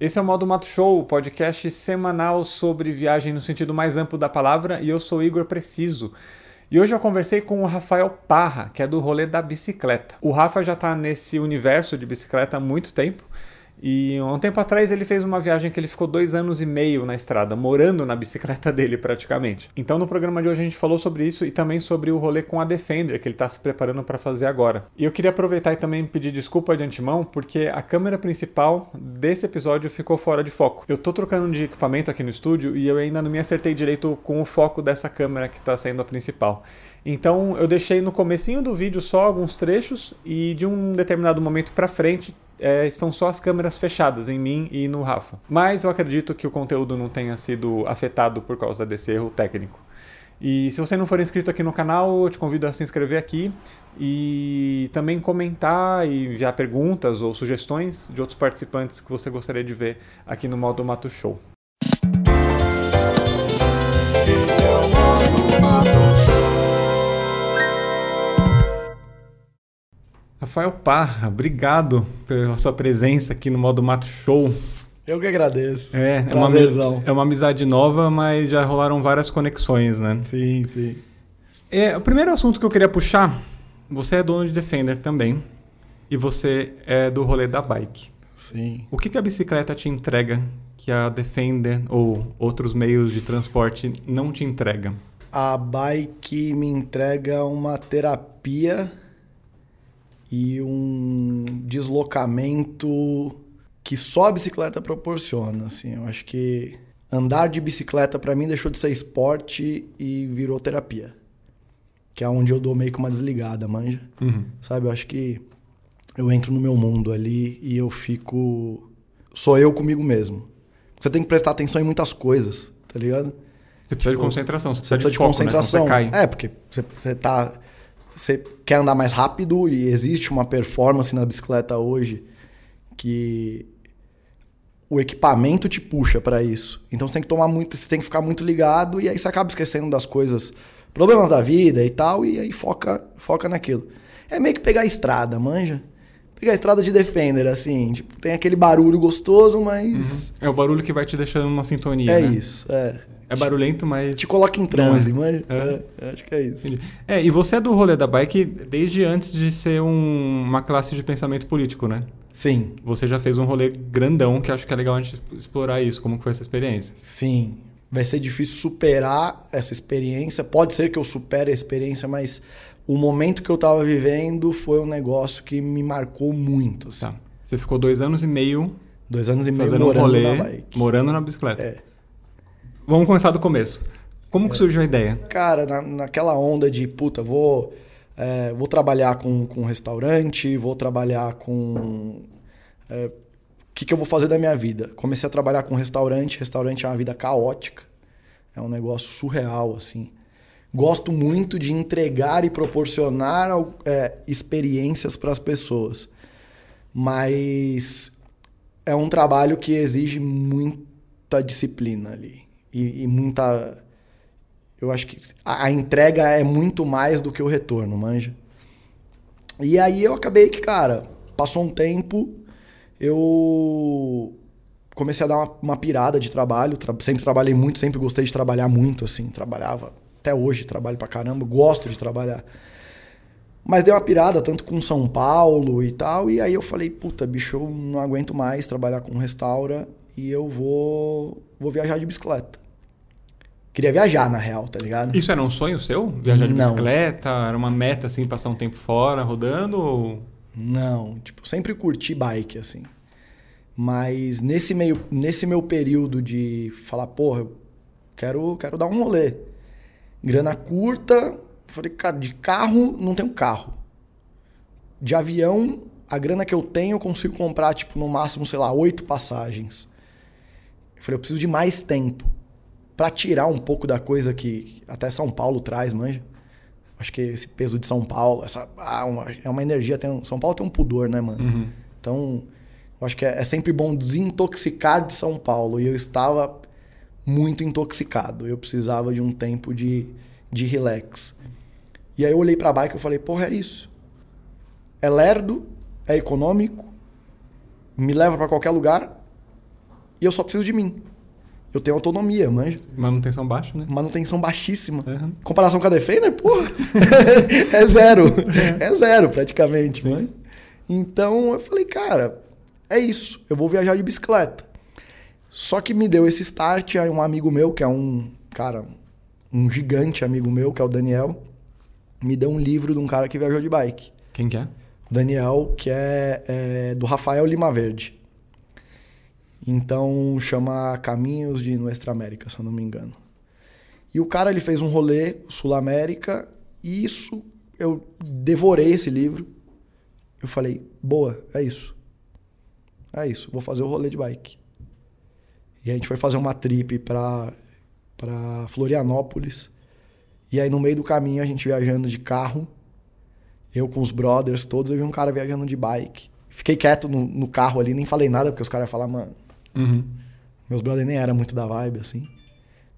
Esse é o Modo Mato Show, podcast semanal sobre viagem no sentido mais amplo da palavra, e eu sou Igor Preciso. E hoje eu conversei com o Rafael Parra, que é do rolê da bicicleta. O Rafa já está nesse universo de bicicleta há muito tempo e um tempo atrás ele fez uma viagem que ele ficou dois anos e meio na estrada, morando na bicicleta dele praticamente. Então no programa de hoje a gente falou sobre isso e também sobre o rolê com a Defender que ele está se preparando para fazer agora. E eu queria aproveitar e também pedir desculpa de antemão porque a câmera principal desse episódio ficou fora de foco. Eu tô trocando de equipamento aqui no estúdio e eu ainda não me acertei direito com o foco dessa câmera que está sendo a principal. Então eu deixei no comecinho do vídeo só alguns trechos e de um determinado momento para frente é, estão só as câmeras fechadas em mim e no Rafa. Mas eu acredito que o conteúdo não tenha sido afetado por causa desse erro técnico. E se você não for inscrito aqui no canal, eu te convido a se inscrever aqui e também comentar e enviar perguntas ou sugestões de outros participantes que você gostaria de ver aqui no Modo Mato Show. Rafael Parra, obrigado pela sua presença aqui no Modo Mato Show. Eu que agradeço. É, é uma, é uma amizade nova, mas já rolaram várias conexões, né? Sim, sim. É, o primeiro assunto que eu queria puxar, você é dono de Defender também, e você é do rolê da bike. Sim. O que, que a bicicleta te entrega que a Defender ou outros meios de transporte não te entrega? A bike me entrega uma terapia e um deslocamento que só a bicicleta proporciona. Assim, eu acho que andar de bicicleta para mim deixou de ser esporte e virou terapia, que é onde eu dou meio que uma desligada, manja. Uhum. Sabe? Eu acho que eu entro no meu mundo ali e eu fico sou eu comigo mesmo. Você tem que prestar atenção em muitas coisas, tá ligado? Você precisa tipo, de concentração, você precisa, você precisa de, de foco, concentração. Né? Você cai. É, porque você, você tá você quer andar mais rápido e existe uma performance na bicicleta hoje que o equipamento te puxa para isso. Então você tem que tomar muito, você tem que ficar muito ligado e aí você acaba esquecendo das coisas, problemas da vida e tal, e aí foca, foca naquilo. É meio que pegar a estrada, manja? Pegar a estrada de Defender, assim, tipo, tem aquele barulho gostoso, mas. Uhum. É o barulho que vai te deixando numa sintonia. É né? isso, é. É barulhento, mas. Te coloca em transe, mas. É. É, acho que é isso. Entendi. É, e você é do rolê da bike desde antes de ser um, uma classe de pensamento político, né? Sim. Você já fez um rolê grandão, que acho que é legal a gente explorar isso. Como foi essa experiência? Sim. Vai ser difícil superar essa experiência. Pode ser que eu supere a experiência, mas o momento que eu estava vivendo foi um negócio que me marcou muito. Assim. Tá. Você ficou dois anos e meio. Dois anos e meio morando um rolê, na bike. Morando na bicicleta. É. Vamos começar do começo. Como que surgiu a ideia? Cara, na, naquela onda de, puta, vou, é, vou trabalhar com, com restaurante, vou trabalhar com... É, o que, que eu vou fazer da minha vida? Comecei a trabalhar com restaurante. Restaurante é uma vida caótica. É um negócio surreal, assim. Gosto muito de entregar e proporcionar é, experiências para as pessoas. Mas é um trabalho que exige muita disciplina ali e, e muita. Eu acho que a, a, entrega é muito mais do que o retorno, manja. E aí eu acabei que, cara, passou um tempo, eu comecei a dar uma, uma pirada de trabalho. Tra sempre trabalhei muito, sempre gostei de trabalhar muito, assim. Trabalhava, até hoje trabalho pra caramba, gosto de trabalhar. Mas deu uma pirada, tanto com São Paulo e tal. E aí eu falei, puta, bicho, eu não aguento mais trabalhar com restaura e eu vou, vou viajar de bicicleta. Queria viajar, na real, tá ligado? Isso era um sonho seu? Viajar de Não. bicicleta? Era uma meta, assim, passar um tempo fora, rodando? Ou... Não, tipo, sempre curti bike, assim. Mas nesse, meio, nesse meu período de falar, porra, eu quero, quero dar um rolê. Grana curta, falei, cara, de carro, não tenho carro. De avião, a grana que eu tenho, eu consigo comprar, tipo, no máximo, sei lá, oito passagens. Eu falei, eu preciso de mais tempo para tirar um pouco da coisa que até São Paulo traz, manja. Acho que esse peso de São Paulo, essa ah, uma, é uma energia. Tem um, São Paulo tem um pudor, né, mano? Uhum. Então, eu acho que é, é, sempre bom desintoxicar de São Paulo. E eu estava muito intoxicado. Eu precisava de um tempo de, de relax. E aí eu olhei pra bike e falei, porra, é isso. É lerdo, é econômico, me leva para qualquer lugar e eu só preciso de mim. Eu tenho autonomia, manja. Manutenção baixa, né? Manutenção baixíssima. Uhum. Comparação com a Defender, porra, é zero. É zero, praticamente, manja. Então eu falei, cara, é isso. Eu vou viajar de bicicleta. Só que me deu esse start aí um amigo meu, que é um, cara, um gigante amigo meu, que é o Daniel, me deu um livro de um cara que viajou de bike. Quem que é? Daniel, que é, é do Rafael Lima Verde. Então chama Caminhos de Nuestra América, se eu não me engano. E o cara ele fez um rolê Sul América e isso eu devorei esse livro. Eu falei, boa, é isso. É isso, vou fazer o rolê de bike. E a gente foi fazer uma trip para para Florianópolis. E aí no meio do caminho a gente viajando de carro, eu com os brothers todos, eu vi um cara viajando de bike. Fiquei quieto no, no carro ali, nem falei nada, porque os caras iam falar, mano. Uhum. Meus brothers nem era muito da vibe, assim.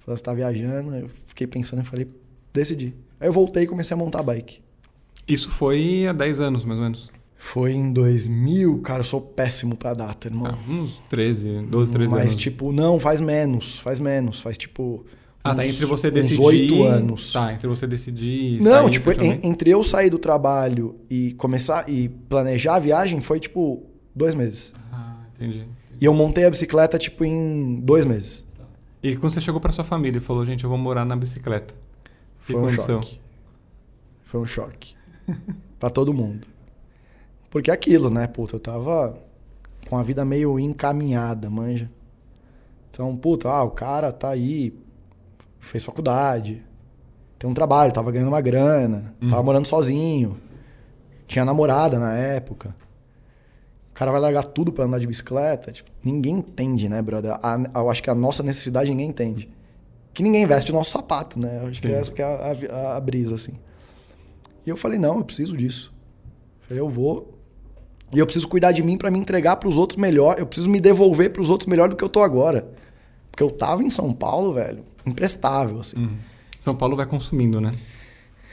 Falei, você tá viajando, eu fiquei pensando e falei, decidi. Aí eu voltei e comecei a montar bike. Isso foi há 10 anos, mais ou menos. Foi em 2000, cara, eu sou péssimo pra data, irmão. Ah, uns 13, 12, 13 Mas, anos. tipo, não, faz menos, faz menos, faz tipo. ah, tá entre você uns decidir. oito anos. Tá, entre você decidir. e Não, sair, tipo, en- entre eu sair do trabalho e começar e planejar a viagem foi tipo dois meses. Ah, entendi. E eu montei a bicicleta tipo em dois meses. E quando você chegou pra sua família e falou, gente, eu vou morar na bicicleta. Foi um aconteceu? choque. Foi um choque. pra todo mundo. Porque é aquilo, né, puta, eu tava com a vida meio encaminhada, manja. Então, puta, ah, o cara tá aí, fez faculdade, tem um trabalho, tava ganhando uma grana, Uhum. tava morando sozinho, tinha namorada na época. O cara vai largar tudo pra andar de bicicleta? Tipo, ninguém entende, né, brother? A- eu acho que a nossa necessidade ninguém entende. Que ninguém veste o nosso sapato, né? Eu acho que Sim. essa que é a, a- a brisa, assim. E eu falei, não, eu preciso disso. Eu falei, eu vou. E eu preciso cuidar de mim pra me entregar pros outros melhor. Eu preciso me devolver pros outros melhor do que eu tô agora. Porque eu tava em São Paulo, velho, imprestável, assim. Uhum. São Paulo vai consumindo, né?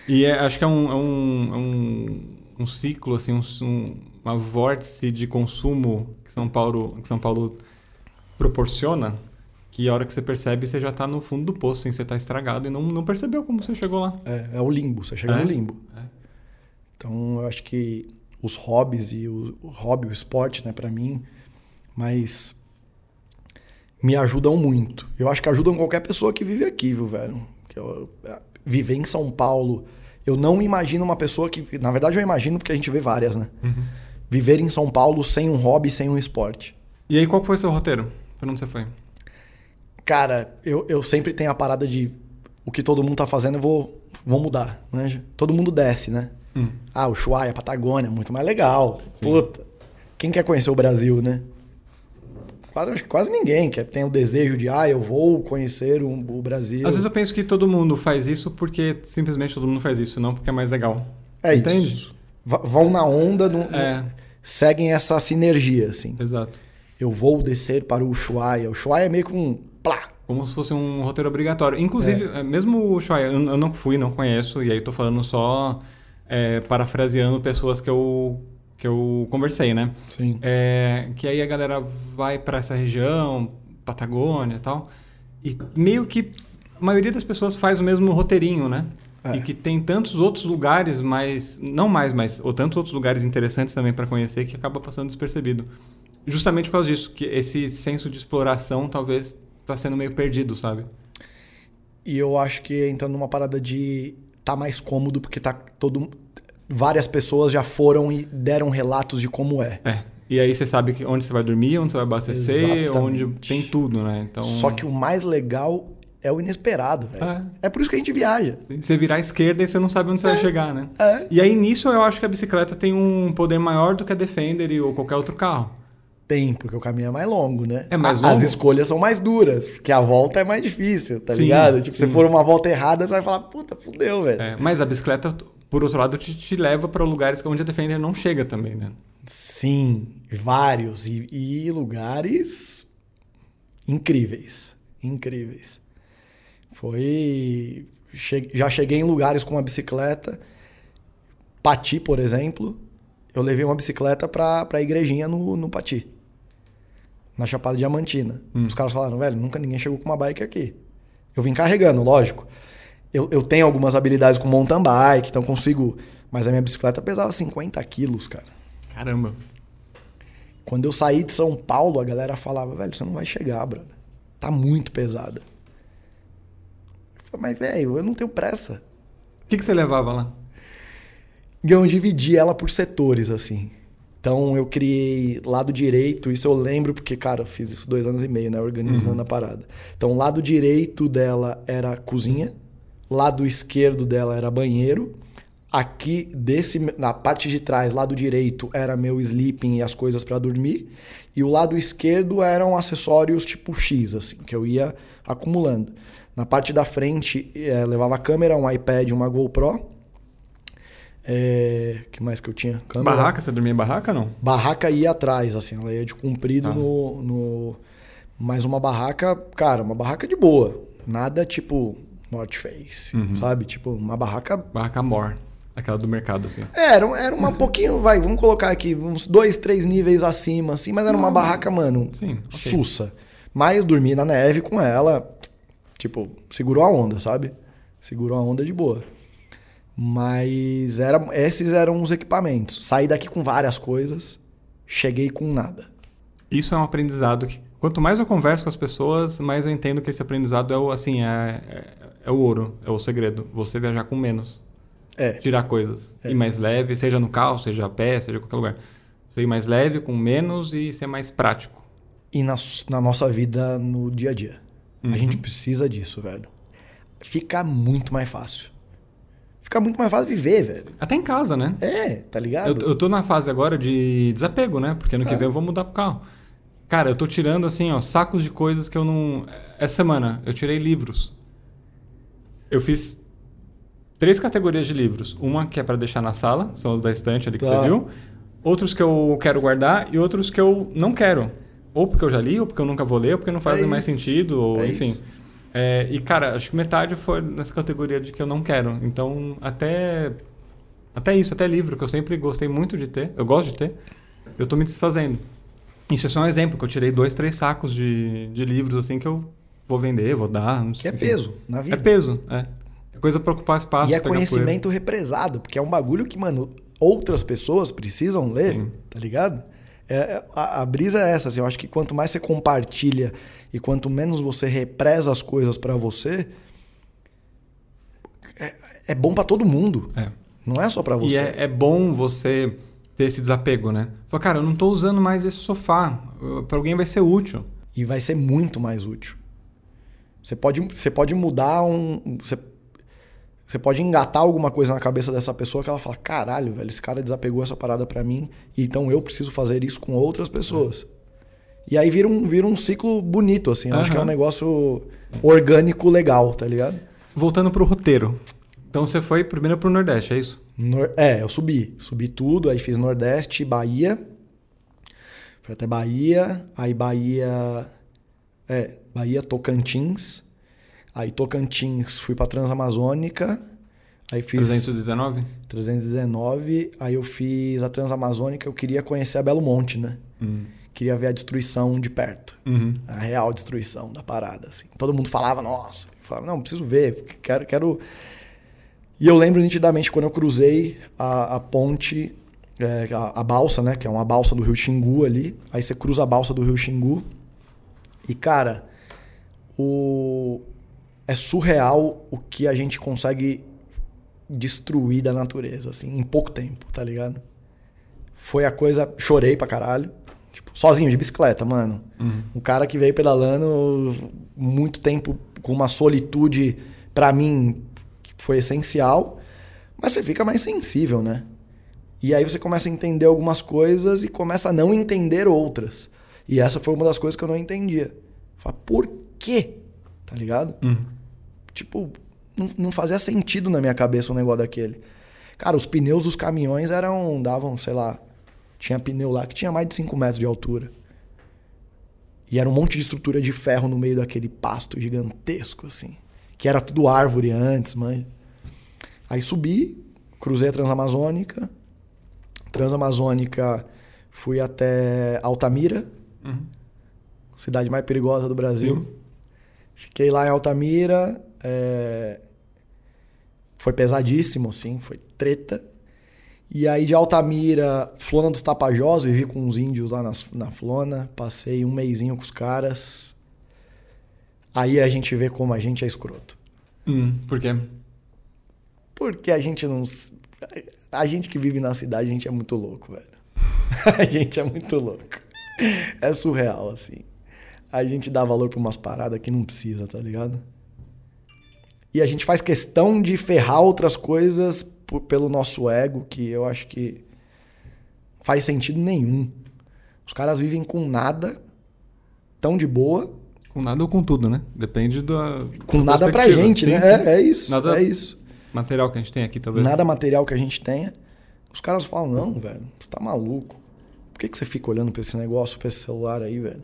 E é- acho que é um, é um, é um, um ciclo, assim, um, um- uma vórtice de consumo que São Paulo, que São Paulo proporciona, que a hora que você percebe, você já tá no fundo do poço, assim, você tá estragado e não, não percebeu como você chegou lá. É, é o limbo, você chega É? no limbo. É. Então, eu acho que os hobbies e o, o hobby, o esporte, né, para mim, mas me ajudam muito. Eu acho que ajudam qualquer pessoa que vive aqui, viu, velho? Que eu, é, viver em São Paulo, eu não imagino uma pessoa que, na verdade, eu imagino porque a gente vê várias, né? Uhum. Viver em São Paulo sem um hobby, sem um esporte. E aí, qual foi o seu roteiro? Pra onde você foi? Cara, eu, eu sempre tenho a parada de o que todo mundo tá fazendo, eu vou, vou mudar, né? Todo mundo desce, né? Hum. Ah, o Ushuaia, a Patagônia, muito mais legal. Sim. Puta. Quem quer conhecer o Brasil, né? Quase, quase ninguém quer, tem o desejo de, ah, eu vou conhecer o, o Brasil. Às vezes eu penso que todo mundo faz isso porque simplesmente todo mundo faz isso, não porque é mais legal. é Entende? isso. Vão na onda, no- no- É, seguem essa sinergia, assim. exato. Eu vou descer para o Ushuaia. O Ushuaia é meio que um plá. Como se fosse um roteiro obrigatório. Inclusive, é, mesmo o Ushuaia, eu, eu não fui, não conheço, e aí tô falando só é, parafraseando pessoas que eu, que eu conversei, né? Sim. É, que aí a galera vai para essa região, Patagônia e tal, e meio que a maioria das pessoas faz o mesmo roteirinho, né? É. E que tem tantos outros lugares, mas não mais, mas ou tantos outros lugares interessantes também para conhecer que acaba passando despercebido. Justamente por causa disso, que esse senso de exploração talvez tá sendo meio perdido, sabe? E eu acho que entra numa parada de tá mais cômodo porque tá todo várias pessoas já foram e deram relatos de como é. É. E aí você sabe que onde você vai dormir, onde você vai abastecer, Exatamente. onde tem tudo, né? Então, Só que o mais legal é o inesperado, velho. É. É. por isso que a gente viaja. Você virar à esquerda e você não sabe onde você vai chegar, né? É. E aí nisso eu acho que a bicicleta tem um poder maior do que a Defender ou qualquer outro carro. Tem, porque o caminho é mais longo, né? É mais A- As longo? escolhas são mais duras, porque a volta é mais difícil, tá Sim, ligado? Tipo, se sim. for uma volta errada, você vai falar, puta, fudeu, velho. É, mas a bicicleta, por outro lado, te, te leva para lugares onde a Defender não chega também, né? Sim, vários. E, e lugares incríveis. Incríveis. Foi. che- Já cheguei em lugares com uma bicicleta. Pati, por exemplo. Eu levei uma bicicleta pra, pra igrejinha no, no Pati. na Chapada Diamantina. Os caras falaram, velho, nunca ninguém chegou com uma bike aqui. Eu vim carregando, lógico. Eu, eu tenho algumas habilidades com mountain bike, então consigo. Mas a minha bicicleta pesava 50 quilos, cara. Caramba. Quando eu saí de São Paulo, a galera falava, velho, você não vai chegar, brother. Tá muito pesada. Mas, velho, eu não tenho pressa. O que, que você levava lá? Eu dividi ela por setores, assim. Então eu criei lado direito, isso eu lembro porque, cara, eu fiz isso dois anos e meio, né? Organizando a parada. Então, o lado direito dela era cozinha, lado esquerdo dela era banheiro. Aqui, desse, na parte de trás, lado direito, era meu sleeping e as coisas para dormir. E o lado esquerdo eram acessórios tipo X, assim, que eu ia acumulando. Na parte da frente, eh, levava a câmera, um iPad, uma GoPro. É, que mais que eu tinha? Câmera. Barraca? Você dormia em barraca não? Barraca ia atrás, assim, ela ia de comprido Ah. no, no. Mas uma barraca, cara, uma barraca de boa. Nada tipo North Face, Uhum. sabe? Tipo, uma barraca. Barraca Mor. Aquela do mercado, assim. É, Era, era uma pouquinho, vai, vamos colocar aqui, uns dois, três níveis acima, assim, mas era uma Não, barraca, mano, Sim, ok. sussa. Mas dormi na neve com ela, tipo, segurou a onda, sabe? Segurou a onda de boa. Mas era, esses eram os equipamentos. Saí daqui com várias coisas, cheguei com nada. Isso é um aprendizado que, quanto mais eu converso com as pessoas, mais eu entendo que esse aprendizado é o, assim, é, é, é o ouro, é o segredo. Você viajar com menos. É, Tirar coisas. É. Ir mais leve, seja no carro, seja a pé, seja em qualquer lugar. Ir mais leve, com menos e ser mais prático. e na, na nossa vida no dia a dia. Uhum. A gente precisa disso, velho. Fica muito mais fácil. Fica muito mais fácil viver, velho. Até em casa, né? É, tá ligado? Eu, eu tô na fase agora de desapego, né? Porque ano que É. vem eu vou mudar pro carro. Cara, eu tô tirando assim, ó, sacos de coisas que eu não. Essa semana eu tirei livros. Eu fiz três categorias de livros. Uma que é pra deixar na sala, são os da estante ali que Tá. você viu. Outros que eu quero guardar e outros que eu não quero. Ou porque eu já li, ou porque eu nunca vou ler, ou porque não fazem mais isso. sentido, ou É enfim. É, e, cara, acho que metade foi nessa categoria de que eu não quero. Então, até. Até isso, até livro, que eu sempre gostei muito de ter, eu gosto de ter, eu tô me desfazendo. Isso é só um exemplo, que eu tirei dois, três sacos de, de livros, assim, que eu vou vender, vou dar. Não Que sei, é enfim. peso na É vida. peso, é. É coisa pra ocupar espaço. e é conhecimento represado, porque é um bagulho que, mano, outras pessoas precisam ler, Sim. tá ligado? É, é- a, a brisa é essa, assim, eu acho que quanto mais você compartilha e quanto menos você represa as coisas pra você, é, é bom pra todo mundo. poeira. Não é só pra É. você. E é, é bom você ter esse desapego, né? Fala, cara, eu não tô usando mais esse sofá. Pra alguém vai ser útil. E vai ser muito mais útil. Você pode, você pode mudar um. Você, você pode engatar alguma coisa na cabeça dessa pessoa que ela fala: caralho, velho, esse cara desapegou essa parada pra mim, e então eu preciso fazer isso com outras pessoas. E aí vira um, vira um ciclo bonito, assim. Eu acho que é um negócio orgânico legal, tá ligado? Voltando pro roteiro. Então você foi primeiro pro Nordeste, é isso? Nor- é, eu subi. Subi tudo, aí fiz Nordeste, Bahia. Fui até Bahia, aí Bahia. É, Bahia, Tocantins. Aí Tocantins fui pra Transamazônica. Aí fiz 319? 319. Aí eu fiz a Transamazônica, eu queria conhecer a Belo Monte, né? Hum. Queria ver a destruição de perto. Uhum. A real destruição da parada, assim. Todo mundo falava, nossa. Eu falava, não, preciso ver, quero, quero... E eu lembro nitidamente quando eu cruzei a, a ponte, é, a, a balsa, né? Que é uma balsa do rio Xingu ali. Aí você cruza a balsa do rio Xingu. E, cara, o... é surreal o que a gente consegue destruir da natureza, assim, em pouco tempo, tá ligado? Foi a coisa... Chorei pra caralho. Tipo, sozinho, de bicicleta, mano. Uhum. Um cara que veio pedalando muito tempo com uma solitude, pra mim, que foi essencial. Mas você fica mais sensível, né? E aí você começa a entender algumas coisas e começa a não entender outras. E essa foi uma das coisas que eu não entendia. Fala, por quê? Tá ligado? Uhum. Tipo, não, não fazia sentido na minha cabeça um negócio daquele. Cara, os pneus dos caminhões eram, davam, sei lá, tinha pneu lá que tinha mais de 5 metros de altura. E era um monte de estrutura de ferro no meio daquele pasto gigantesco, assim. Que era tudo árvore antes, mas. Aí subi, cruzei a Transamazônica. Transamazônica, fui até Altamira. Uhum. cidade mais perigosa do Brasil. Sim. Fiquei lá em Altamira. É, Foi pesadíssimo, assim, foi treta. E aí de Altamira, Flona dos Tapajós, vivi com uns índios lá nas- na, Flona. Passei um mêsinho com os caras. Aí a gente vê como a gente é escroto. Hum, por quê? Porque a gente não. A gente que vive na cidade, a gente é muito louco, velho. A gente é muito louco. É surreal, assim. A gente dá valor pra umas paradas que não precisa, tá ligado? E a gente faz questão de ferrar outras coisas por- pelo nosso ego, que eu acho que faz sentido nenhum. Os caras vivem com nada, tão de boa, Com nada ou com tudo, né? Depende da. com da nada pra gente, Sim, né? sim. É, é isso, Nada- é isso. Material que a gente tem aqui, talvez. nada material que a gente tenha. Os caras falam, não, velho, você tá maluco. Por que, que você fica olhando pra esse negócio, pra esse celular aí, velho?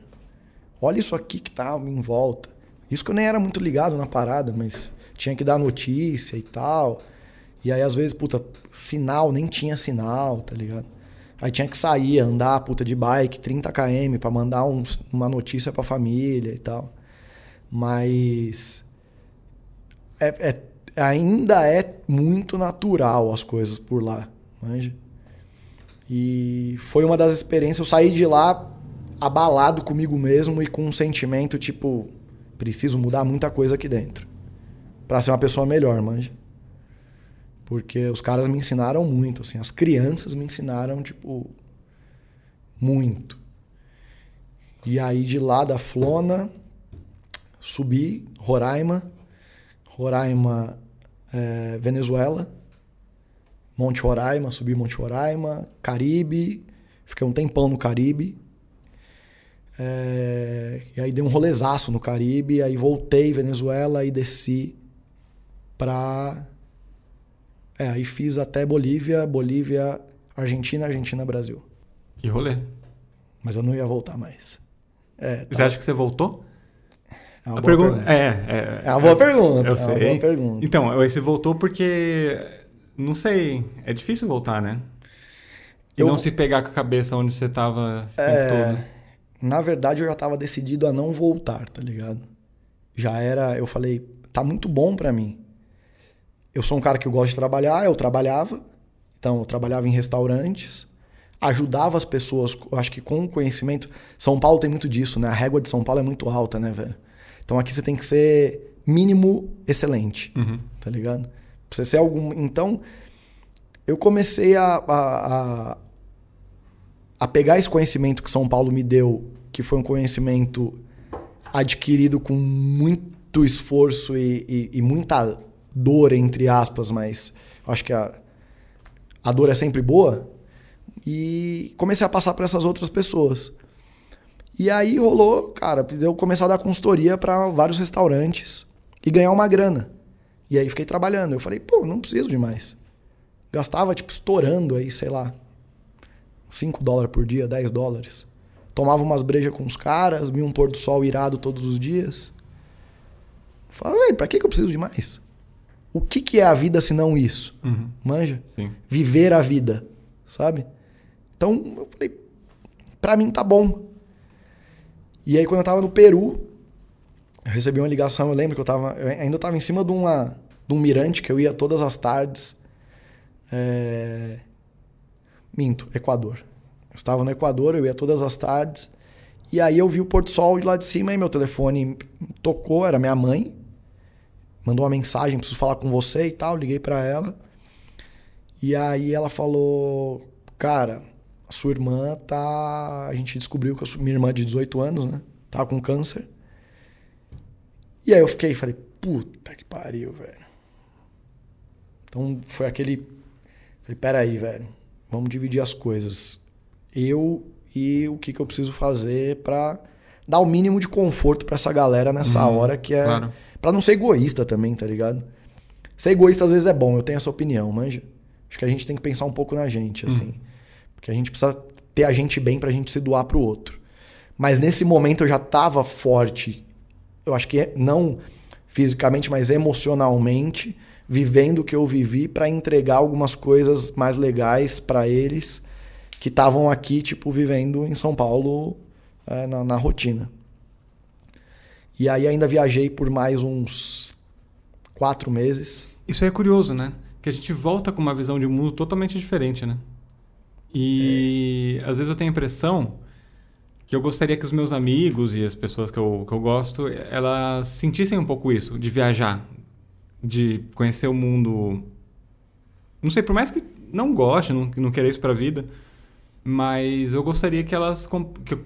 Olha isso aqui que tá em volta. Isso que eu nem era muito ligado na parada, mas tinha que dar notícia e tal. E aí, às vezes, puta, sinal, nem tinha sinal, tá ligado? Aí tinha que sair, andar, puta, de bike, 30 km pra mandar uns- uma notícia pra família e tal. Mas é- é- ainda é muito natural as coisas por lá, manja? E foi uma das experiências. Eu saí de lá abalado comigo mesmo e com um sentimento tipo: preciso mudar muita coisa aqui dentro Pra ser uma pessoa melhor, manja? Porque os caras me ensinaram muito, assim, as crianças me ensinaram, tipo, muito. E aí de lá da Flona, subi, Roraima, Roraima, é, Venezuela, Monte Roraima, subi Monte Roraima, Caribe, fiquei um tempão no Caribe. É, e aí dei um rolezaço no Caribe, aí voltei Venezuela e desci pra. É, aí fiz até Bolívia, Bolívia, Argentina, Argentina, Brasil. Que rolê. Mas eu não ia voltar mais. É, Você acha que você voltou? é uma a boa pergunta, pergunta. É, é, É uma boa pergunta. Eu é sei. uma boa pergunta. Então, você voltou porque. Não sei. É difícil voltar, né? E Eu- não se pegar com a cabeça onde você tava esse tempo É, todo. na verdade, eu já tava decidido a não voltar, tá ligado? Já era, eu falei, tá muito bom pra mim. Eu sou um cara que eu gosto de trabalhar, eu trabalhava, então eu trabalhava em restaurantes, ajudava as pessoas, eu acho que com o conhecimento. São Paulo tem muito disso, né? A régua de São Paulo é muito alta, né, velho? Então aqui você tem que ser mínimo excelente, Uhum. tá ligado? Pra você ser algum. Então, eu comecei a, a, a, a pegar esse conhecimento que São Paulo me deu, que foi um conhecimento adquirido com muito esforço e, e- e muita dor, entre aspas, mas acho que a, a dor é sempre boa. E comecei a passar para essas outras pessoas. E aí rolou, cara, eu começar a dar consultoria para vários restaurantes e ganhar uma grana. E aí fiquei trabalhando. Eu falei, pô, não preciso de mais. Gastava, tipo, estourando aí, sei lá, 5 dólares por dia, 10 dólares. Tomava umas brejas com os caras, via um pôr do sol irado todos os dias. Falei, pra que, que eu preciso de mais? O que, que é a vida se não isso? Uhum. Manja? Sim. Viver a vida, sabe? Então, eu falei, pra mim tá bom. E aí, quando eu tava no Peru, eu recebi uma ligação, eu lembro que eu tava. Eu ainda tava em cima de, uma, de um mirante que eu ia todas as tardes. É... Minto, Equador. Eu estava no Equador, eu ia todas as tardes. E aí eu vi o Porto Sol lá de cima e meu telefone tocou, era minha mãe. Mandou uma mensagem, preciso falar com você e tal. Liguei pra ela. E aí ela falou: Cara, a sua irmã tá. A gente descobriu que a sua... minha irmã de 18 anos, né? Tava com câncer. E aí eu fiquei, falei: Puta que pariu, velho. Então foi aquele. Falei: Peraí, velho. Vamos dividir as coisas. Eu e o que, que eu preciso fazer pra dar o mínimo de conforto pra essa galera nessa Uhum, hora que é. claro. Pra não ser egoísta também, tá ligado? Ser egoísta às vezes é bom, eu tenho essa opinião, manja. Acho que a gente tem que pensar um pouco na gente, assim. Porque a gente precisa ter a gente bem pra gente se doar pro outro. Mas nesse momento eu já tava forte. Eu acho que é- não fisicamente, mas emocionalmente, vivendo o que eu vivi pra entregar algumas coisas mais legais pra eles que estavam aqui, tipo, vivendo em São Paulo é, na, na rotina. E aí ainda viajei por mais uns quatro meses. Isso aí é curioso, né? Que a gente volta com uma visão de mundo totalmente diferente, né? E é. às vezes eu tenho a impressão que eu gostaria que os meus amigos e as pessoas que eu, que eu gosto, elas sentissem um pouco isso, de viajar, de conhecer o mundo. Não sei, por mais que não goste, não, não queira isso pra vida, mas eu gostaria que elas que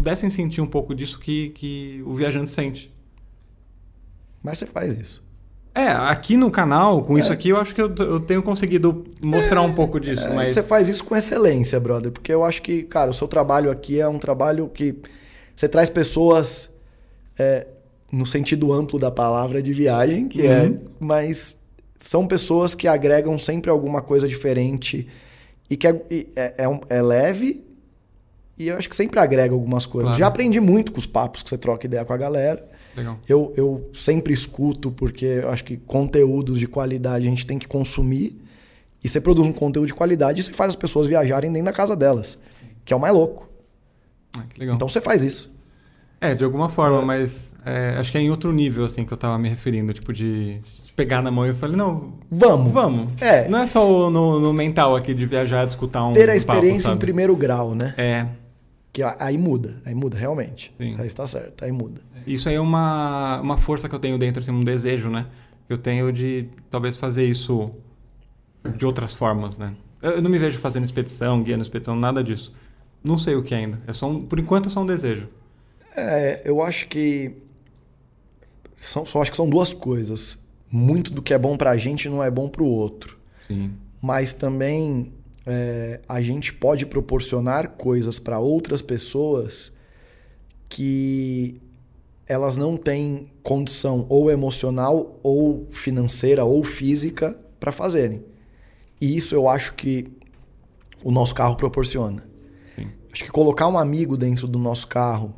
pudessem sentir um pouco disso que, que o viajante sente. Mas você faz isso. É, aqui no canal, com é. isso aqui, eu acho que eu, eu tenho conseguido mostrar é, um pouco disso. É, mas... Você faz isso com excelência, brother. Porque eu acho que, cara, o seu trabalho aqui é um trabalho que você traz pessoas é, no sentido amplo da palavra de viagem, que é, uhum. é. Mas são pessoas que agregam sempre alguma coisa diferente e que é, é, é, é leve e eu acho que sempre agrega algumas coisas. Claro. Já aprendi muito com os papos que você troca ideia com a galera. Legal. Eu, eu sempre escuto, porque eu acho que conteúdos de qualidade a gente tem que consumir. E você produz um conteúdo de qualidade e você faz as pessoas viajarem dentro da casa delas, que é o mais louco. Ah. Então você faz isso. É, de alguma forma, é. mas é, acho que é em outro nível, assim, que eu tava me referindo, tipo, de, de pegar na mão e eu falei, não, vamos. Vamos. É. Não é só no, no mental aqui de viajar, de escutar um. Ter a experiência papo, em primeiro grau, né? É. Que aí muda, aí muda realmente. Sim. Aí está certo, aí muda. Isso aí é uma, uma força que eu tenho dentro, assim, um desejo, né? Eu tenho de talvez fazer isso de outras formas, né? Eu não me vejo fazendo expedição, guiando expedição, nada disso. Não sei o que ainda. É só um, por enquanto é só um desejo. É, eu acho que são, só acho que são duas coisas. Muito do que é bom pra gente não é bom pro outro. Sim. Mas também é, a gente pode proporcionar coisas para outras pessoas que elas não têm condição ou emocional ou financeira ou física para fazerem. E isso eu acho que o nosso carro proporciona. Sim. Acho que colocar um amigo dentro do nosso carro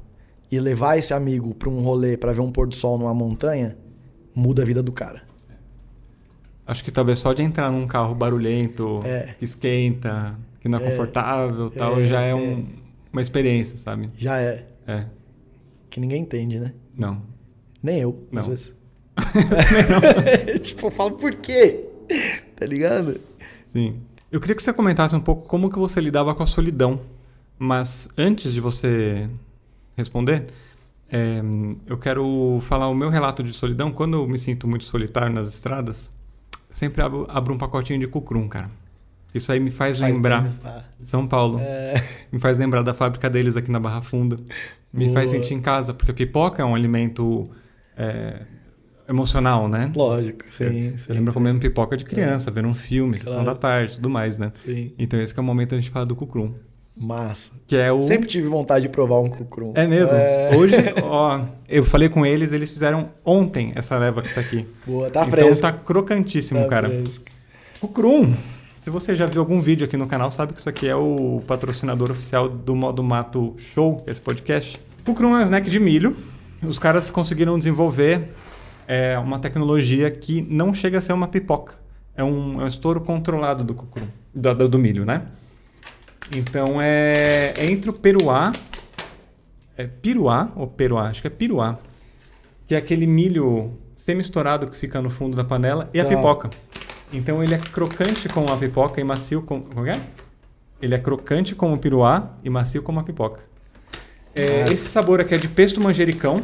e levar esse amigo para um rolê para ver um pôr do sol numa montanha muda a vida do cara. Acho que talvez só de entrar num carro barulhento, é. que esquenta, que não é, é confortável tal, é, já é, um, é. uma experiência, sabe? Já é. É. Que ninguém entende, né? Não. Nem eu, não. às vezes. Nem tipo, eu falo por quê? Tá ligado? Sim. Eu queria que você comentasse um pouco como que você lidava com a solidão. Mas antes de você responder, é, eu quero falar o meu relato de solidão. Quando eu me sinto muito solitário nas estradas, sempre abro, abro um pacotinho de cucrum, cara. Isso aí me faz, faz lembrar de São Paulo. É... Me faz lembrar da fábrica deles aqui na Barra Funda. Me Boa. faz sentir em casa, porque a pipoca é um alimento é, emocional, né? Lógico, sim. Você, sim, lembra sim. comendo pipoca de criança, é. vendo um filme, claro. sessão da tarde, tudo mais, né? Sim. Então esse é o momento da gente falar do cucrum. Massa. Que é o... Sempre tive vontade de provar um cucrum. É mesmo? É... Hoje, ó, eu falei com eles, eles fizeram ontem essa leva que tá aqui. Boa, tá então, fresco. Então tá crocantíssimo, tá cara. Fresco. Cucrum. Se você já viu algum vídeo aqui no canal, sabe que isso aqui é o patrocinador oficial do Modo Mato Show, esse podcast. Cucrum é um snack de milho. Os caras conseguiram desenvolver é, uma tecnologia que não chega a ser uma pipoca. É um, é um estouro controlado do cucrum, do, do milho, né? Então é, é entre o peruá. É piruá ou peruá? Acho que é piruá. Que é aquele milho semi-estourado que fica no fundo da panela e a tá. pipoca. Então ele é crocante como a pipoca e macio como. Como é? Ele é crocante como o piruá e macio como a pipoca. É, esse sabor aqui é de pesto manjericão.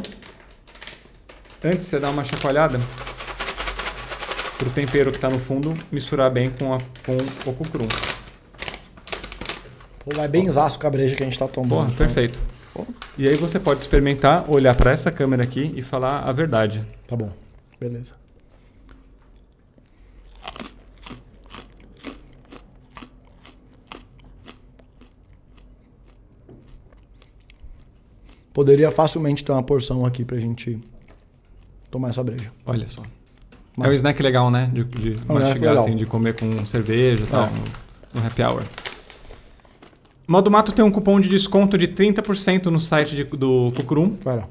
Antes você dá uma chacoalhada para o tempero que está no fundo misturar bem com, a, com o cucrum. Vai bem zaço com a breja que a gente está tomando. Porra, então. perfeito. Pô. E aí você pode experimentar, olhar para essa câmera aqui e falar a verdade. Tá bom. Beleza. Poderia facilmente ter uma porção aqui pra gente tomar essa breja. Olha só. Mas... É um snack legal, né? De, de é mastigar, assim, de comer com cerveja e tal, é. no, no happy hour. Modo Mato tem um cupom de desconto de 30% no site de, do Cucrum. Claro.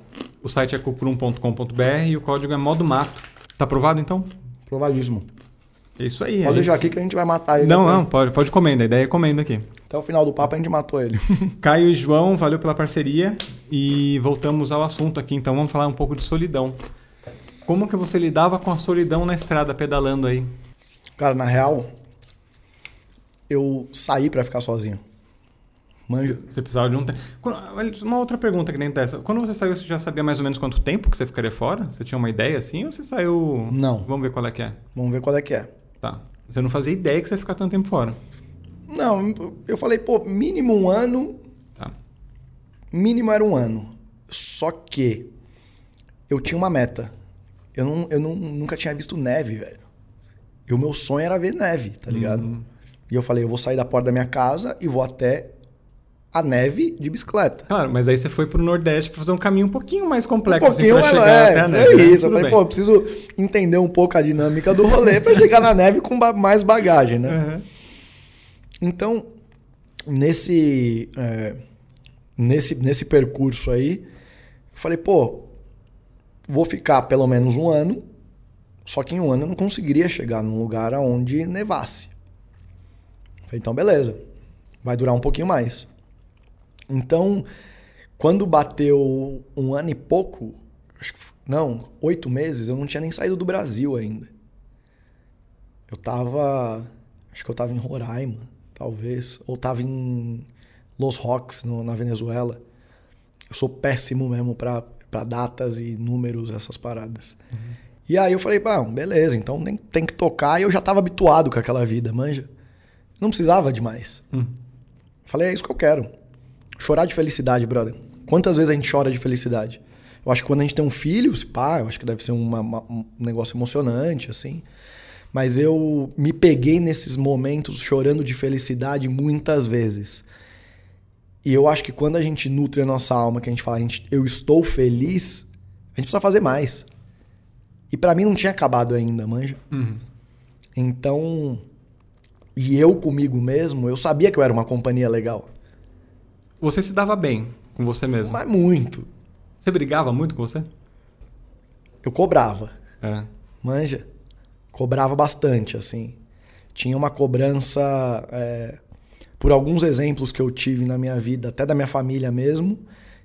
O site é cucrum.com.br e o código é Modo Mato. Tá aprovado então? Aprovadíssimo. É isso aí. Pode deixar aqui que a gente vai matar ele. Não, depois. não, pode, pode comendo. A ideia é comendo aqui. Até o final do papo a gente matou ele. Caio e João, valeu pela parceria e voltamos ao assunto aqui. Então vamos falar um pouco de solidão. Como que você lidava com a solidão na estrada, pedalando aí? Cara, na real, eu saí para ficar sozinho. Manja. Você precisava de um tempo. Uma outra pergunta que nem dessa. Quando você saiu, você já sabia mais ou menos quanto tempo que você ficaria fora? Você tinha uma ideia assim ou você saiu. Não. Vamos ver qual é que é. Vamos ver qual é que é. Tá. Você não fazia ideia que você ia ficar tanto tempo fora? Não, eu falei, pô, mínimo um ano. Tá. Mínimo era um ano. Só que eu tinha uma meta. Eu, não, eu não, nunca tinha visto neve, velho. E o meu sonho era ver neve, tá ligado? Uhum. E eu falei, eu vou sair da porta da minha casa e vou até a neve de bicicleta. Claro, mas aí você foi pro Nordeste para fazer um caminho um pouquinho mais complexo um pouquinho, assim, pra chegar é, até a é neve. né? isso. Tudo Eu falei, bem. pô, eu preciso entender um pouco a dinâmica do rolê para chegar na neve com mais bagagem, né? Uhum. Então, nesse, é, nesse, nesse percurso aí, eu falei, pô, vou ficar pelo menos um ano, só que em um ano eu não conseguiria chegar num lugar onde nevasse. Falei, então beleza, vai durar um pouquinho mais. Então, quando bateu um ano e pouco, não, oito meses, eu não tinha nem saído do Brasil ainda. Eu tava, acho que eu tava em Roraima, talvez, ou tava em Los Roques, no- na Venezuela. Eu sou péssimo mesmo pra pra datas e números, essas paradas. E aí eu falei, pá, beleza, então tem, tem que tocar. E eu já tava habituado com aquela vida, manja. Não precisava de mais. Hum. Falei, é isso que eu quero. Chorar de felicidade, brother. Quantas vezes a gente chora de felicidade? Eu acho que quando a gente tem um filho, se pá, eu acho que deve ser uma- uma- um negócio emocionante, assim. Mas eu me peguei nesses momentos chorando de felicidade muitas vezes. E eu acho que quando a gente nutre a nossa alma, que a gente fala, a gente, eu estou feliz, a gente precisa fazer mais. E pra mim não tinha acabado ainda, manja. Uhum. Então, e eu comigo mesmo, eu sabia que eu era uma companhia legal. Você se dava bem com você mesmo? Mas muito. Você brigava muito com você? Eu cobrava, É. manja. Cobrava bastante, assim. Tinha uma cobrança é, por alguns exemplos que eu tive na minha vida, até da minha família mesmo,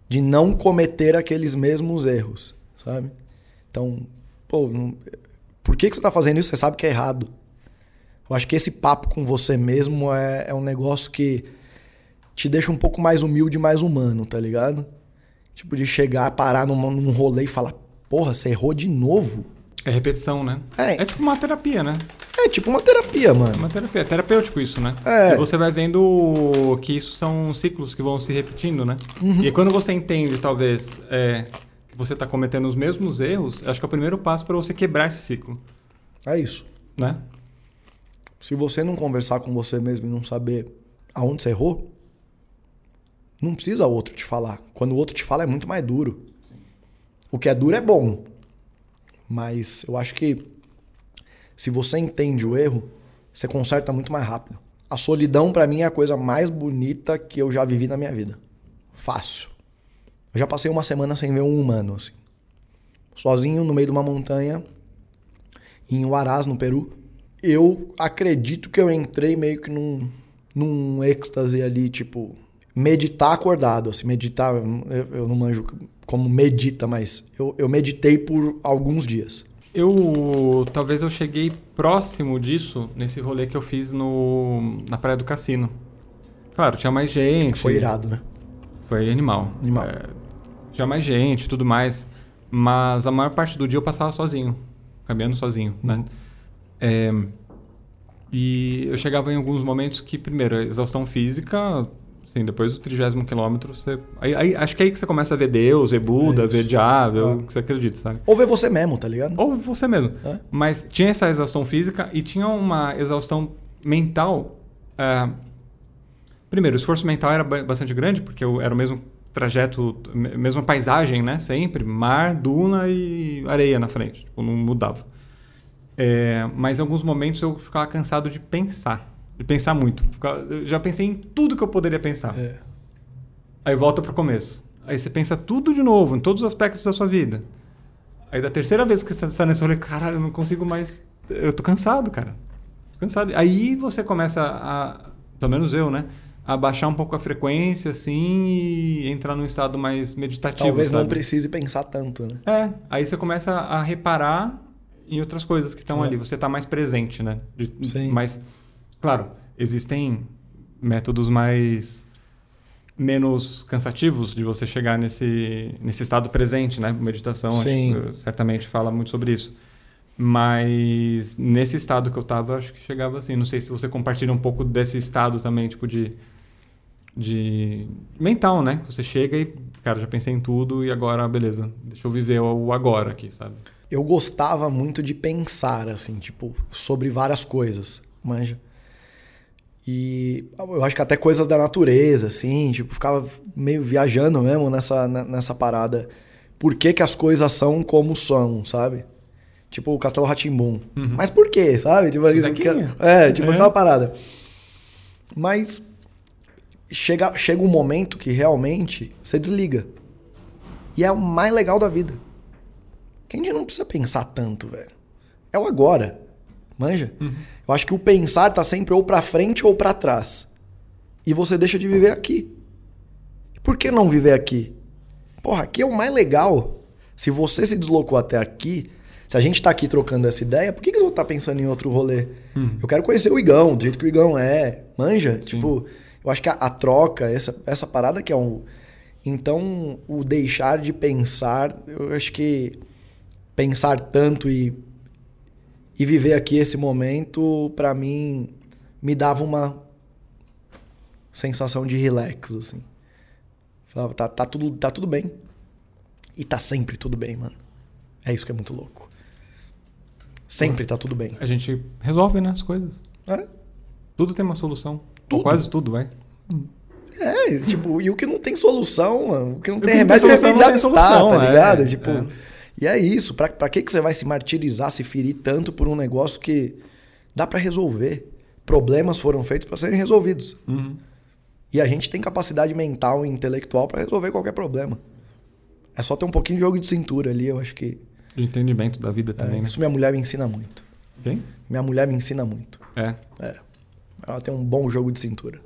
de não cometer aqueles mesmos erros, sabe? Então, pô, não- por que, que você tá fazendo isso? Você sabe que é errado. Eu acho que esse papo com você mesmo é, é um negócio que te deixa um pouco mais humilde e mais humano, tá ligado? Tipo, de chegar, parar num, num rolê e falar, porra, você errou de novo? É repetição, né? É. É tipo uma terapia, né? É tipo uma terapia, É mano. uma terapia. É terapêutico isso, né? É. E você vai vendo que isso são ciclos que vão se repetindo, né? Uhum. E quando você entende, talvez, é, que você está cometendo os mesmos erros, acho que é o primeiro passo para você quebrar esse ciclo, É isso. né? Se você não conversar com você mesmo e não saber aonde você errou, não precisa o outro te falar. Quando o outro te fala é muito mais duro. O que é duro é bom. Mas eu acho que se você entende o erro, você conserta muito mais rápido. A solidão pra mim é a coisa mais bonita que eu já vivi na minha vida. Fácil. Eu já passei uma semana sem ver um humano assim. Sozinho no meio de uma montanha em Huaraz, no Peru. Eu acredito que eu entrei meio que num, num êxtase ali, tipo, meditar acordado. Assim, meditar, eu, eu não manjo como medita, mas eu, eu meditei por alguns dias. Eu talvez eu cheguei próximo disso nesse rolê que eu fiz no na praia do Cassino. Claro, tinha mais gente. Foi irado, né? Foi animal. Animal. É, tinha mais gente, tudo mais. Mas a maior parte do dia eu passava sozinho, caminhando sozinho, né? É, e eu chegava em alguns momentos que, primeiro, a exaustão física, assim, depois do trigésimo quilômetro, você... Aí, aí- acho que é aí que você começa a ver Deus, ver Buda, É ver ver Ah. o que você acredita, sabe? Ou ver você mesmo, tá ligado? Ou você mesmo. É. Mas tinha essa exaustão física e tinha uma exaustão mental. é, Primeiro, o esforço mental era ba- bastante grande, porque era o mesmo trajeto, me- mesma paisagem, né? Sempre. Mar, duna e areia na frente. Tipo, não mudava. É, mas em alguns momentos eu ficava cansado de pensar. De pensar muito. Eu já pensei em tudo que eu poderia pensar. É. Aí volta pro começo. Aí você pensa tudo de novo, em todos os aspectos da sua vida. Aí da terceira vez que você está nesse rolê, caralho, eu não consigo mais. Eu tô cansado, cara. Tô cansado. Aí você começa a. Pelo menos eu, né? abaixar um pouco a frequência, assim, e entrar num estado mais meditativo. Talvez sabe? não precise pensar tanto, né? É, aí você começa a reparar em outras coisas que estão É. ali. Você está mais presente, né? De- Sim. Mas, claro, existem métodos mais menos cansativos de você chegar nesse, nesse estado presente, né? Meditação, acho Sim. que, certamente fala muito sobre isso. Mas nesse estado que eu tava, acho que chegava assim. Não sei se você compartilha um pouco desse estado também, tipo de de mental, né? Você chega e, cara, já pensei em tudo e agora, beleza, deixa eu viver o agora aqui, sabe? Eu gostava muito de pensar, assim, tipo, sobre várias coisas, manja. E eu acho que até coisas da natureza, assim, tipo, ficava meio viajando mesmo nessa, ne- nessa parada. Por que, que as coisas são como são, sabe? Tipo o Castelo Ratimbum. Uhum. Mas por quê, sabe? Tipo, Zequinha. é, tipo É. aquela parada. Mas chega, chega um momento que realmente você desliga. E é o mais legal da vida. Que a gente não precisa pensar tanto, velho. É o agora. Manja? Eu acho que o pensar tá sempre ou pra frente ou pra trás. E você deixa de viver aqui. Por que não viver aqui? Porra, aqui é o mais legal. Se você se deslocou até aqui, se a gente tá aqui trocando essa ideia, por que, que eu vou estar pensando em outro rolê? Eu quero conhecer o Igão, do jeito que o Igão é. Manja? Tipo, eu acho que a, a troca, essa, essa parada que é um. Então, o deixar de pensar, eu acho que pensar tanto e, e viver aqui esse momento, pra mim, me dava uma sensação de relax, assim. Falava, tá, tá, tudo, tá tudo bem. E tá sempre tudo bem, mano. É isso que é muito louco. Sempre tá tudo bem. A gente resolve, né, as coisas. É, Tudo tem uma solução. Tudo. Ou quase tudo, vai. é, tipo, e o que não tem solução, mano, o que não O tem que o solução, remédio já tem está, solução, tá é, ligado? Tipo, é. E é isso. Pra, pra que, que você vai se martirizar, se ferir tanto por um negócio que dá pra resolver? Problemas foram feitos pra serem resolvidos. Uhum. E a gente tem capacidade mental e intelectual pra resolver qualquer problema. É só ter um pouquinho de jogo de cintura ali, eu acho que. De entendimento da vida é, também, né? isso minha mulher me ensina muito. Quem? Minha mulher me ensina muito. É. É. Ela tem um bom jogo de cintura.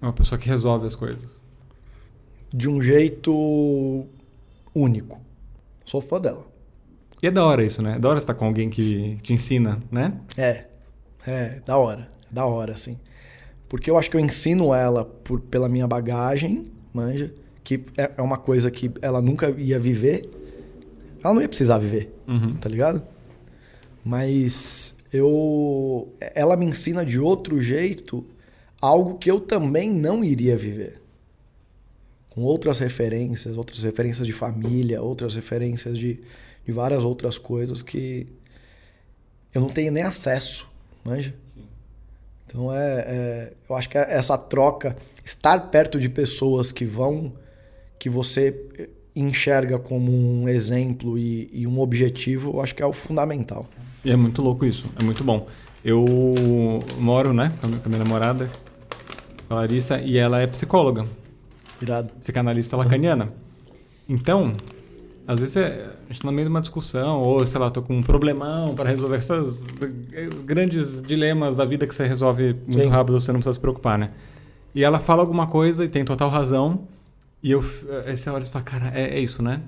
É uma pessoa que resolve as coisas. De um jeito único. Sou fã dela. E é da hora isso, né? É da hora estar com alguém que te ensina, né? É. É, da hora. Da hora, assim. Porque eu acho que eu ensino ela por, pela minha bagagem, manja, que é, é uma coisa que ela nunca ia viver. Ela não ia precisar viver, Uhum. tá ligado? Mas eu. Ela me ensina de outro jeito algo que eu também não iria viver. Com outras referências, outras referências de família, outras referências de, de várias outras coisas que eu não tenho nem acesso, manja? Então é, é- eu acho que essa troca, estar perto de pessoas que vão, que você enxerga como um exemplo e, e um objetivo, eu acho que é o fundamental. E é muito louco isso, é muito bom. Eu moro, né, com a minha, com a minha namorada, a Larissa, e ela é psicóloga, Irado. psicanalista lacaniana. Então, às vezes é- a gente tá no meio de uma discussão, ou sei lá, tô com um problemão para resolver esses grandes dilemas da vida que você resolve muito Sim. rápido, você não precisa se preocupar, né? E ela fala alguma coisa e tem total razão, e eu, aí você olha e fala, cara, é, é isso, né?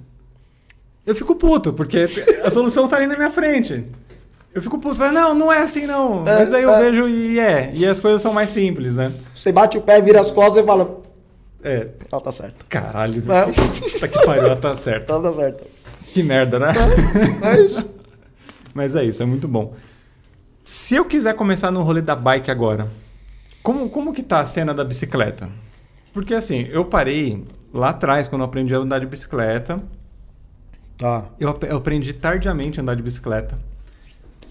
Eu fico puto, porque a solução tá ali na minha frente. Eu fico puto, falo, não, não é assim não. É, Mas aí eu é. vejo e é, e as coisas são mais simples, né? Você bate o pé, vira as costas e fala, É, ela tá certo. caralho, É. puta que pariu, ela tá certa. Ela tá certo. Que merda, né? É isso. Mas é isso, é muito bom. Se eu quiser começar no rolê da bike agora, como, como que tá a cena da bicicleta? Porque assim, eu parei lá atrás, quando eu aprendi a andar de bicicleta. Tá. Eu, eu aprendi tardiamente a andar de bicicleta.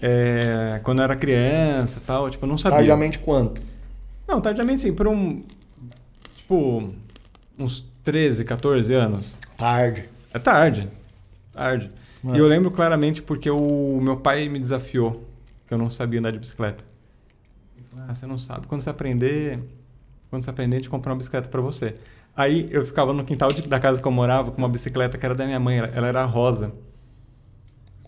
É, quando eu era criança e tal, tipo, eu não sabia. Tardiamente quanto? Não, tardiamente sim, por um. Tipo, uns 13, 14 anos. Tarde. É tarde. Tarde. É. E eu lembro claramente porque o meu pai me desafiou que eu não sabia andar de bicicleta. Ah, você não sabe. Quando você aprender, quando você aprender, a gente comprar uma bicicleta pra você. Aí eu ficava no quintal de- da casa que eu morava com uma bicicleta que era da minha mãe. Ela, ela era rosa.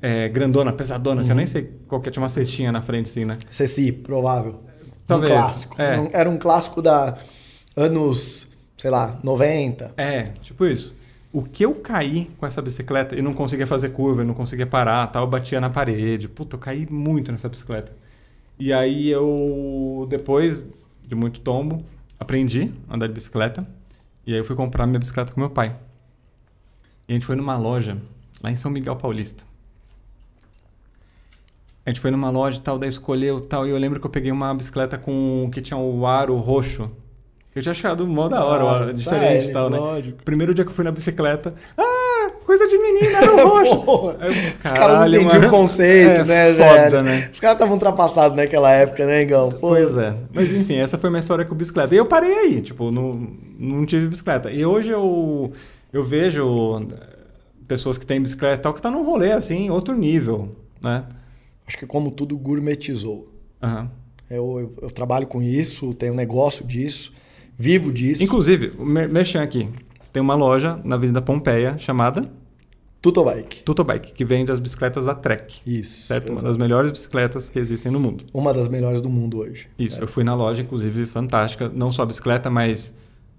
É, grandona, pesadona. Assim, eu nem sei qual que é. Tinha uma cestinha na frente, assim, né? Ceci, provável. Talvez. Um clássico. É. Era um clássico da anos, sei lá, 90. É, tipo isso. O que eu caí com essa bicicleta e não conseguia fazer curva, não conseguia parar, tal, eu batia na parede. Puta, eu caí muito nessa bicicleta. E aí eu, depois de muito tombo, aprendi a andar de bicicleta. E aí eu fui comprar minha bicicleta com meu pai. E a gente foi numa loja lá em São Miguel Paulista. A gente foi numa loja e tal, daí escolheu tal. E eu lembro que eu peguei uma bicicleta com que tinha o aro roxo. Eu tinha achado mó da hora, o aro diferente e tal, né? lógico. Primeiro dia que eu fui na bicicleta, ah, coisa de menina, era o roxo. Porra, Aí eu, Os caras não "Caralho, entendiam mano." o conceito, É, né, Foda, velho? né? Os caras estavam ultrapassados naquela época, né, Igão? Pô, Pois é. Mas enfim, essa foi minha história com bicicleta. E eu parei aí, tipo, não, não tive bicicleta. E hoje eu, eu vejo eh, pessoas que têm bicicleta e tal, que tá num rolê, assim, outro nível, né? Acho que como tudo gourmetizou. Aham. Eu, eu, eu trabalho com isso, tenho um negócio disso, vivo disso. Inclusive, o mer- merchan aqui. Tem uma loja na Avenida Pompeia chamada Tutobike. Tutobike, que vende as bicicletas da Trek. Isso. Certo? Uma exato. das melhores bicicletas que existem no mundo. Uma das melhores do mundo hoje. Isso, eu fui na loja, inclusive, fantástica. Não só a bicicleta, mas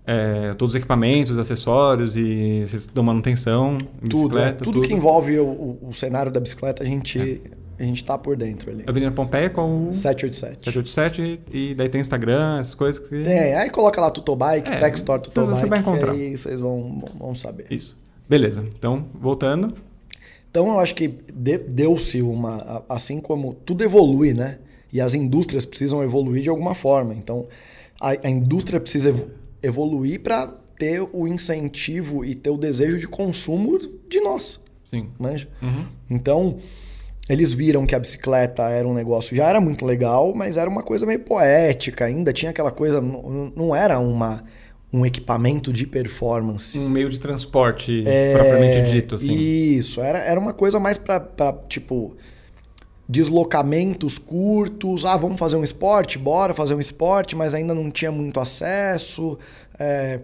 é, todos os equipamentos, acessórios e vocês dão manutenção, Tudo, é, bicicleta, tudo, que envolve o, o- o cenário da bicicleta, a gente, a gente tá por dentro ali. Avenida Pompeia com o 787. 787 e daí tem Instagram, essas coisas que... Tem, aí coloca lá Tutobike, É, Track Store Tutobike, você vai encontrar. aí vocês vão, vão saber. Isso. Beleza, então, voltando. Então eu acho que de- deu-se uma. Assim como tudo evolui, né? E as indústrias precisam evoluir de alguma forma. Então a, a indústria precisa evo- evoluir para ter o incentivo e ter o desejo de consumo de nós, Sim. manja? Uhum. Então eles viram que a bicicleta era um negócio, já era muito legal, mas era uma coisa meio poética ainda, tinha aquela coisa, não, era uma, um equipamento de performance. Um meio de transporte É, propriamente dito, assim. Isso, era, era uma coisa mais pra, tipo, deslocamentos curtos. Ah, vamos fazer um esporte? Bora fazer um esporte, mas ainda não tinha muito acesso. é,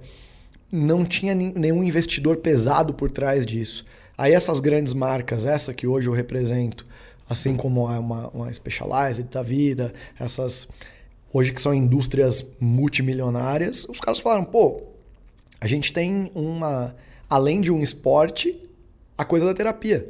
não tinha nenhum investidor pesado por trás disso. Aí essas grandes marcas, essa que hoje eu represento, assim como a- uma, uma Specialized da vida, essas hoje que são indústrias multimilionárias, os caras falaram, pô, a gente tem uma, além de um esporte, a coisa da terapia.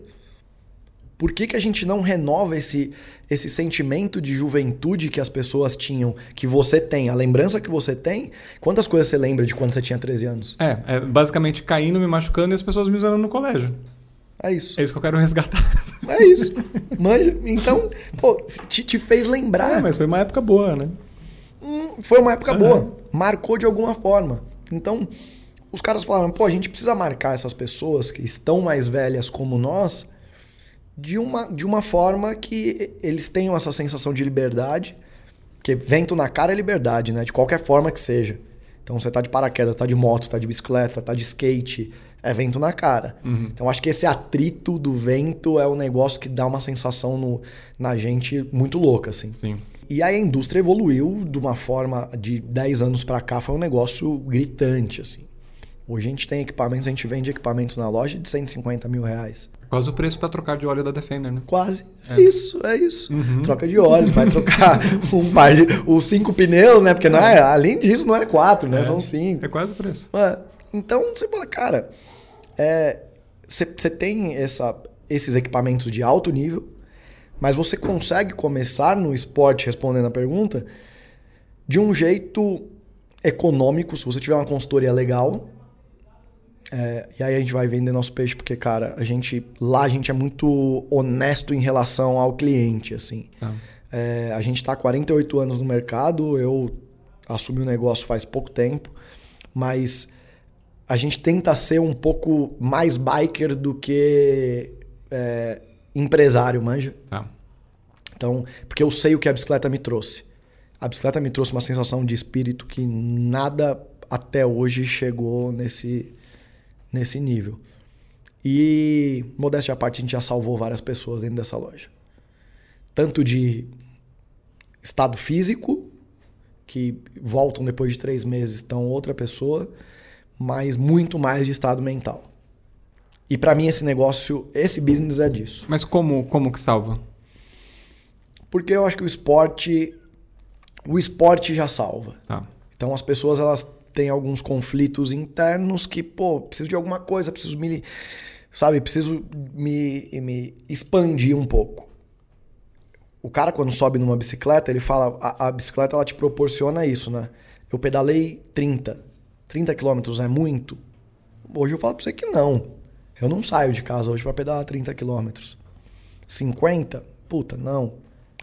Por que, que a gente não renova esse, esse sentimento de juventude que as pessoas tinham, que você tem, a lembrança que você tem? Quantas coisas você lembra de quando você tinha 13 anos? É, é basicamente caindo, me machucando e as pessoas me usando no colégio. É isso. É isso que eu quero resgatar. É isso. Manja. Então, pô, te, te fez lembrar. É, mas foi uma época boa, né? Hum, foi uma época Aham. boa. Marcou de alguma forma. Então, os caras falaram, pô, a gente precisa marcar essas pessoas que estão mais velhas como nós de uma, de uma forma que eles tenham essa sensação de liberdade. Porque vento na cara é liberdade, né? De qualquer forma que seja. Então você tá de paraquedas, tá de moto, tá de bicicleta, tá de skate, é vento na cara. Então acho que esse atrito do vento é um negócio que dá uma sensação no, na gente muito louca, assim. Sim. E aí a indústria evoluiu de uma forma de 10 anos pra cá, foi um negócio gritante, assim. Hoje a gente tem equipamentos, a gente vende equipamentos na loja de 150 mil reais. Quase o preço pra trocar de óleo da Defender, né? Quase. É isso, é isso. Troca de óleo, vai trocar um par de. os cinco pneus, né? Porque não é, além disso, não é quatro, né? São cinco. É quase o preço. É. Então você fala, cara, você tem essa, esses equipamentos de alto nível, mas você consegue começar no esporte, respondendo a pergunta, de um jeito econômico, se você tiver uma consultoria legal. É, e aí a gente vai vender nosso peixe, porque, cara, a gente. Lá a gente é muito honesto em relação ao cliente, assim. Tá. É, a gente está há 48 anos no mercado, eu assumi o negócio faz pouco tempo, mas a gente tenta ser um pouco mais biker do que é, empresário, manja? Tá. Então, porque eu sei o que a bicicleta me trouxe. A bicicleta me trouxe uma sensação de espírito que nada até hoje chegou nesse, nesse nível. E, modéstia à parte, a gente já salvou várias pessoas dentro dessa loja. Tanto de estado físico, que voltam depois de três meses, estão outra pessoa, mas muito mais de estado mental. E para mim esse negócio, esse business é disso. Mas como, como que salva? Porque eu acho que o esporte, o esporte já salva. Tá. Então as pessoas elas têm alguns conflitos internos que, pô, preciso de alguma coisa, preciso me, sabe, preciso me, me expandir um pouco. O cara quando sobe numa bicicleta, ele fala, a, a bicicleta ela te proporciona isso, né? Eu pedalei 30, 30 quilômetros é muito? Hoje eu falo pra você que não. Eu não saio de casa hoje para pedalar 30 quilômetros. 50? Puta, não.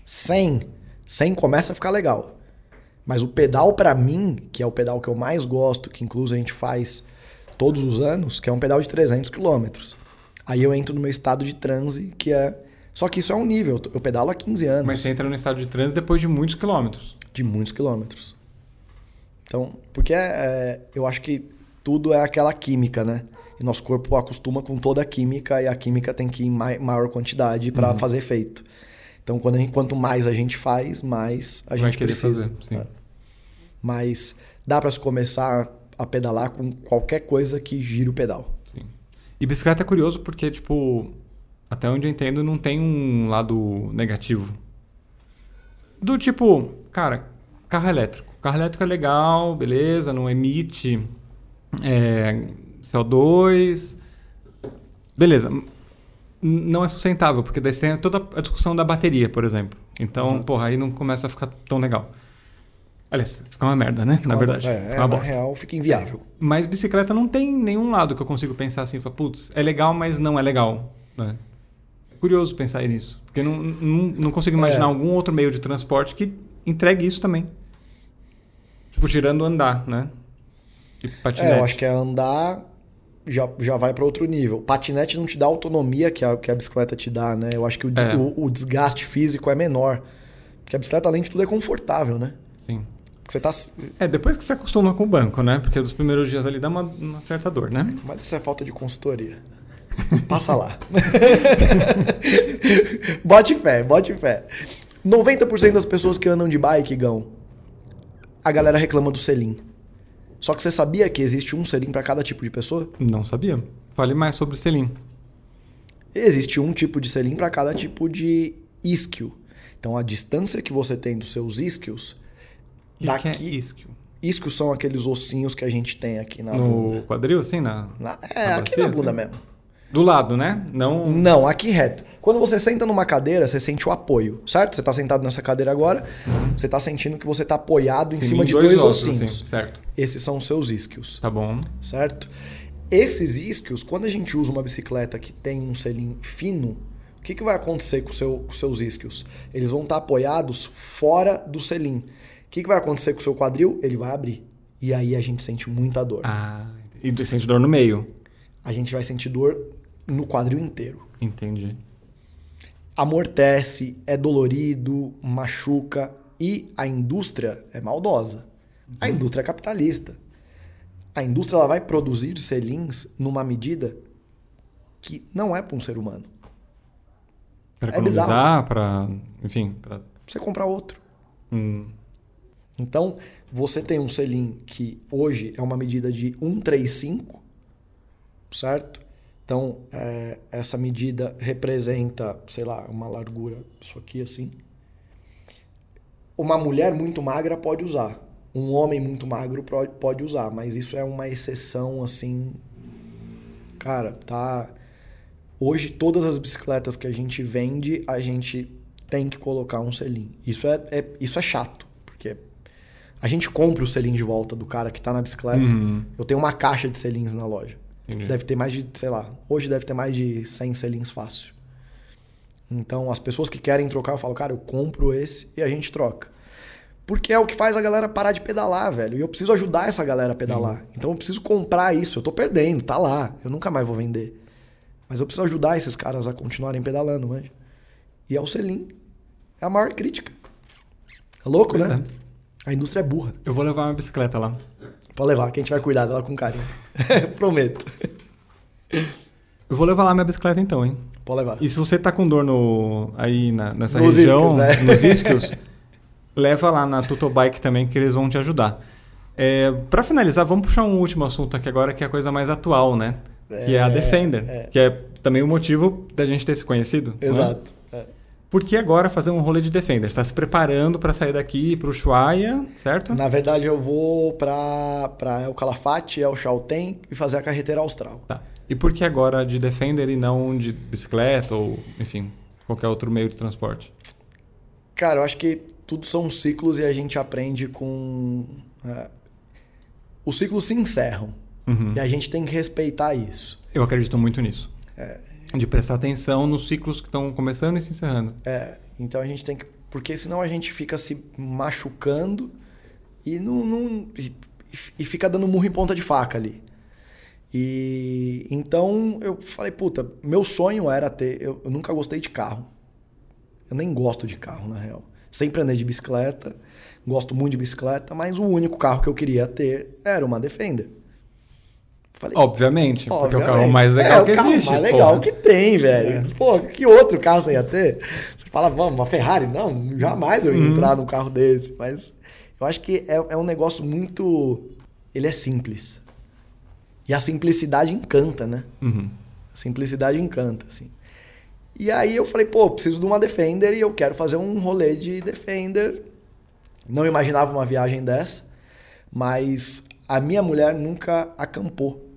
100? 100 começa a ficar legal. Mas o pedal para mim, que é o pedal que eu mais gosto, que inclusive a gente faz todos os anos, que é um pedal de 300 quilômetros. Aí eu entro no meu estado de transe, que é... Só que isso é um nível, eu pedalo há 15 anos. Mas você entra no estado de transe depois de muitos quilômetros. De muitos quilômetros. Então, porque é, eu acho que tudo é aquela química, né? E nosso corpo acostuma com toda a química e a química tem que ir em maior quantidade para uhum. fazer efeito. Então, quando gente, quanto mais a gente faz, mais a Vai gente precisa. Fazer, né? Mas dá para se começar a pedalar com qualquer coisa que gire o pedal. Sim. E bicicleta é curioso porque, tipo, até onde eu entendo, não tem um lado negativo. Do tipo, cara, carro elétrico. Carro elétrico é legal, beleza, não emite é, CO2. Beleza. Não é sustentável, porque daí você tem toda a discussão da bateria, por exemplo. Então, Exato. porra, aí não começa a ficar tão legal. Aliás, fica uma merda, né? Fica na verdade. É, uma bosta. na real, fica inviável. Mas bicicleta não tem nenhum lado que eu consigo pensar assim, putz, é legal, mas não é legal. Né? É curioso pensar nisso. Porque não, não, não consigo imaginar é. algum outro meio de transporte que entregue isso também. Tipo, tirando andar, né? E patinete. É, eu acho que é andar já, já vai para outro nível. Patinete não te dá a autonomia que a, que a bicicleta te dá, né? Eu acho que o, é. o, o desgaste físico é menor. Porque a bicicleta, além de tudo, é confortável, né? Sim. Você tá... É, depois que você acostuma com o banco, né? Porque dos primeiros dias ali dá uma, uma certa dor, né? Mas isso é falta de consultoria. Passa lá. bote fé, bote fé. 90% das pessoas que andam de bike, Gão, a galera reclama do selim. Só que você sabia que existe um selim para cada tipo de pessoa? Não sabia. Fale mais sobre selim. Existe um tipo de selim para cada tipo de isquio. Então a distância que você tem dos seus isquios e daqui. Que é isquio? Isquios são aqueles ossinhos que a gente tem aqui na no bunda. Quadril, assim? Na, na é, na aqui na bunda assim? mesmo. Do lado, né? Não. Não, aqui reto. Quando você senta numa cadeira, você sente o apoio, certo? Você está sentado nessa cadeira agora, você está sentindo que você está apoiado em Sim, cima de dois, dois ossinhos. Assim, certo. Esses são os seus isquios. Tá bom. Certo? Esses isquios, quando a gente usa uma bicicleta que tem um selim fino, o que, que vai acontecer com, seu, com seus isquios? Eles vão estar tá apoiados fora do selim. O que, que vai acontecer com o seu quadril? Ele vai abrir. E aí a gente sente muita dor. Ah, e sente dor no meio. A gente vai sentir dor no quadril inteiro. Entendi amortece, é dolorido, machuca e a indústria é maldosa. A uhum. indústria é capitalista. A indústria ela vai produzir selins numa medida que não é para um ser humano. Para é economizar, para, enfim, para você comprar outro. Hum. Então, você tem um selim que hoje é uma medida de 135, certo? Então, é, essa medida representa, sei lá, uma largura, isso aqui assim. Uma mulher muito magra pode usar. Um homem muito magro pode usar, mas isso é uma exceção, assim. Cara, tá. Hoje, todas as bicicletas que a gente vende, a gente tem que colocar um selim. Isso é, é isso é chato, porque a gente compra o selim de volta do cara que tá na bicicleta. Uhum. Eu tenho uma caixa de selins na loja. Entendi. Deve ter mais de, sei lá, hoje deve ter mais de 100 selins fácil. Então, as pessoas que querem trocar, eu falo, cara, eu compro esse e a gente troca. Porque é o que faz a galera parar de pedalar, velho. E eu preciso ajudar essa galera a pedalar. Sim. Então eu preciso comprar isso. Eu tô perdendo, tá lá. Eu nunca mais vou vender. Mas eu preciso ajudar esses caras a continuarem pedalando, mas. E é o selim. É a maior crítica. É louco, pois né? É. A indústria é burra. Eu vou levar uma bicicleta lá. Pode levar, que a gente vai cuidar dela com carinho. Prometo. Eu vou levar lá minha bicicleta então, hein? Pode levar. E se você tá com dor no, aí na, nessa nos região, isquios, né? nos isquios, leva lá na Tutobike também que eles vão te ajudar. É, para finalizar, vamos puxar um último assunto aqui agora, que é a coisa mais atual, né? É, que é a Defender, é. que é também o motivo da gente ter se conhecido. Exato. É? Por que agora fazer um rolê de Defender? Você está se preparando para sair daqui para o Ushuaia, certo? Na verdade, eu vou para El Calafate, El Chaltén e fazer a carreteira austral. Tá. E por que agora de Defender e não de bicicleta ou, enfim, qualquer outro meio de transporte? Cara, eu acho que tudo são ciclos e a gente aprende com. Uh, os ciclos se encerram. Uhum. E a gente tem que respeitar isso. Eu acredito muito nisso. É, de prestar atenção nos ciclos que estão começando e se encerrando. É, então a gente tem que. Porque senão a gente fica se machucando e não, não e, e, fica dando murro em ponta de faca ali. E então eu falei, puta, meu sonho era ter. Eu, eu nunca gostei de carro. Eu nem gosto de carro, na real. Sempre andei de bicicleta, gosto muito de bicicleta, mas o único carro que eu queria ter era uma Defender. Falei, obviamente, porque é o carro mais legal é, que o carro existe. mais legal porra. que tem, velho. É. Pô, que outro carro você ia ter? Você fala, vamos, uma Ferrari? Não, jamais eu ia uhum. entrar num carro desse. Mas eu acho que é, é um negócio muito. Ele é simples. E a simplicidade encanta, né? Uhum. A simplicidade encanta, assim. E aí eu falei, pô, preciso de uma Defender e eu quero fazer um rolê de Defender. Não imaginava uma viagem dessa, mas a minha mulher nunca acampou.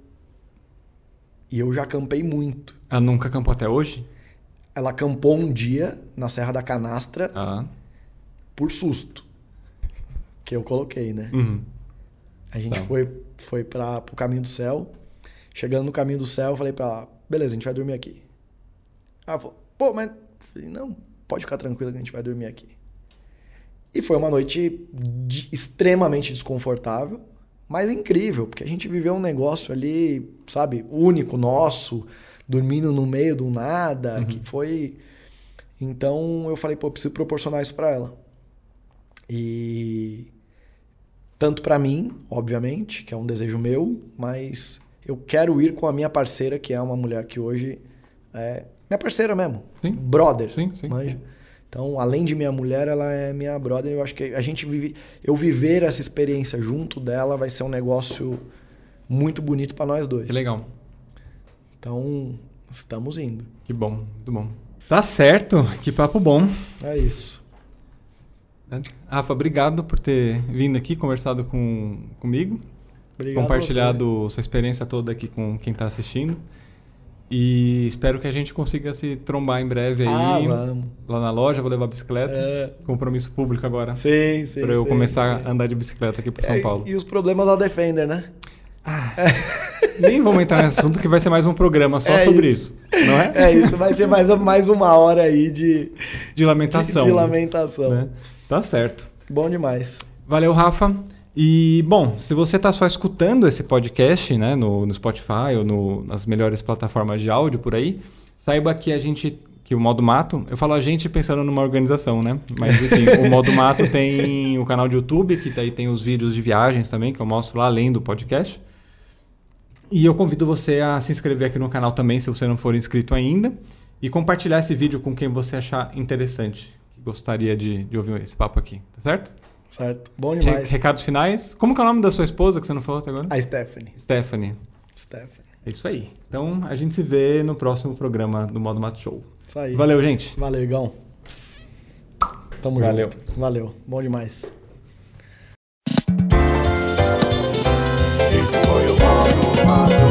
E eu já acampei muito. Ela nunca acampou até hoje? Ela acampou um dia na Serra da Canastra ah. por susto. Que eu coloquei, né? Uhum. A gente tá. foi, foi para o Caminho do Céu. Chegando no Caminho do Céu, eu falei pra ela, beleza, a gente vai dormir aqui. Ela falou, pô, mas... falei, não, pode ficar tranquila que a gente vai dormir aqui. E foi uma noite de, extremamente desconfortável mas é incrível, porque a gente viveu um negócio ali, sabe, único nosso, dormindo no meio do nada, uhum. que foi. Então eu falei, pô, preciso proporcionar isso para ela. E tanto para mim, obviamente, que é um desejo meu, mas eu quero ir com a minha parceira, que é uma mulher que hoje é minha parceira mesmo, sim. brother, sim, sim. Manja. Então, além de minha mulher, ela é minha brother. Eu acho que a gente vive, eu viver essa experiência junto dela vai ser um negócio muito bonito para nós dois. Que legal. Então, estamos indo. Que bom, muito bom. Tá certo, que papo bom. É isso. Rafa, obrigado por ter vindo aqui, conversado com, comigo. Obrigado compartilhado sua experiência toda aqui com quem está assistindo. E espero que a gente consiga se trombar em breve aí. Ah, lá na loja, vou levar a bicicleta. É... Compromisso público agora. Sim, sim. Para eu sim, começar sim. a andar de bicicleta aqui para São é, Paulo. E os problemas da Defender, né? Ah, nem vamos entrar nesse assunto que vai ser mais um programa só é sobre isso. isso. não é? É isso, vai ser mais, mais uma hora aí de, de lamentação. De, de lamentação. Né? Tá certo. Bom demais. Valeu, Rafa. E, bom, se você está só escutando esse podcast né, no, no Spotify ou no, nas melhores plataformas de áudio por aí, saiba que a gente que o Modo Mato, eu falo a gente pensando numa organização, né? Mas enfim, o Modo Mato tem o canal de YouTube, que daí tem os vídeos de viagens também, que eu mostro lá além do podcast. E eu convido você a se inscrever aqui no canal também, se você não for inscrito ainda, e compartilhar esse vídeo com quem você achar interessante, que gostaria de, de ouvir esse papo aqui, tá certo? Certo? Bom demais. Recados finais. Como é o nome da sua esposa que você não falou até agora? A Stephanie. Stephanie. Stephanie. É isso aí. Então a gente se vê no próximo programa do Modo Mato Show. Isso aí. Valeu, gente. Valeu, Igão. Tamo Valeu. junto. Valeu. Bom demais. Esse foi o Modo Mato.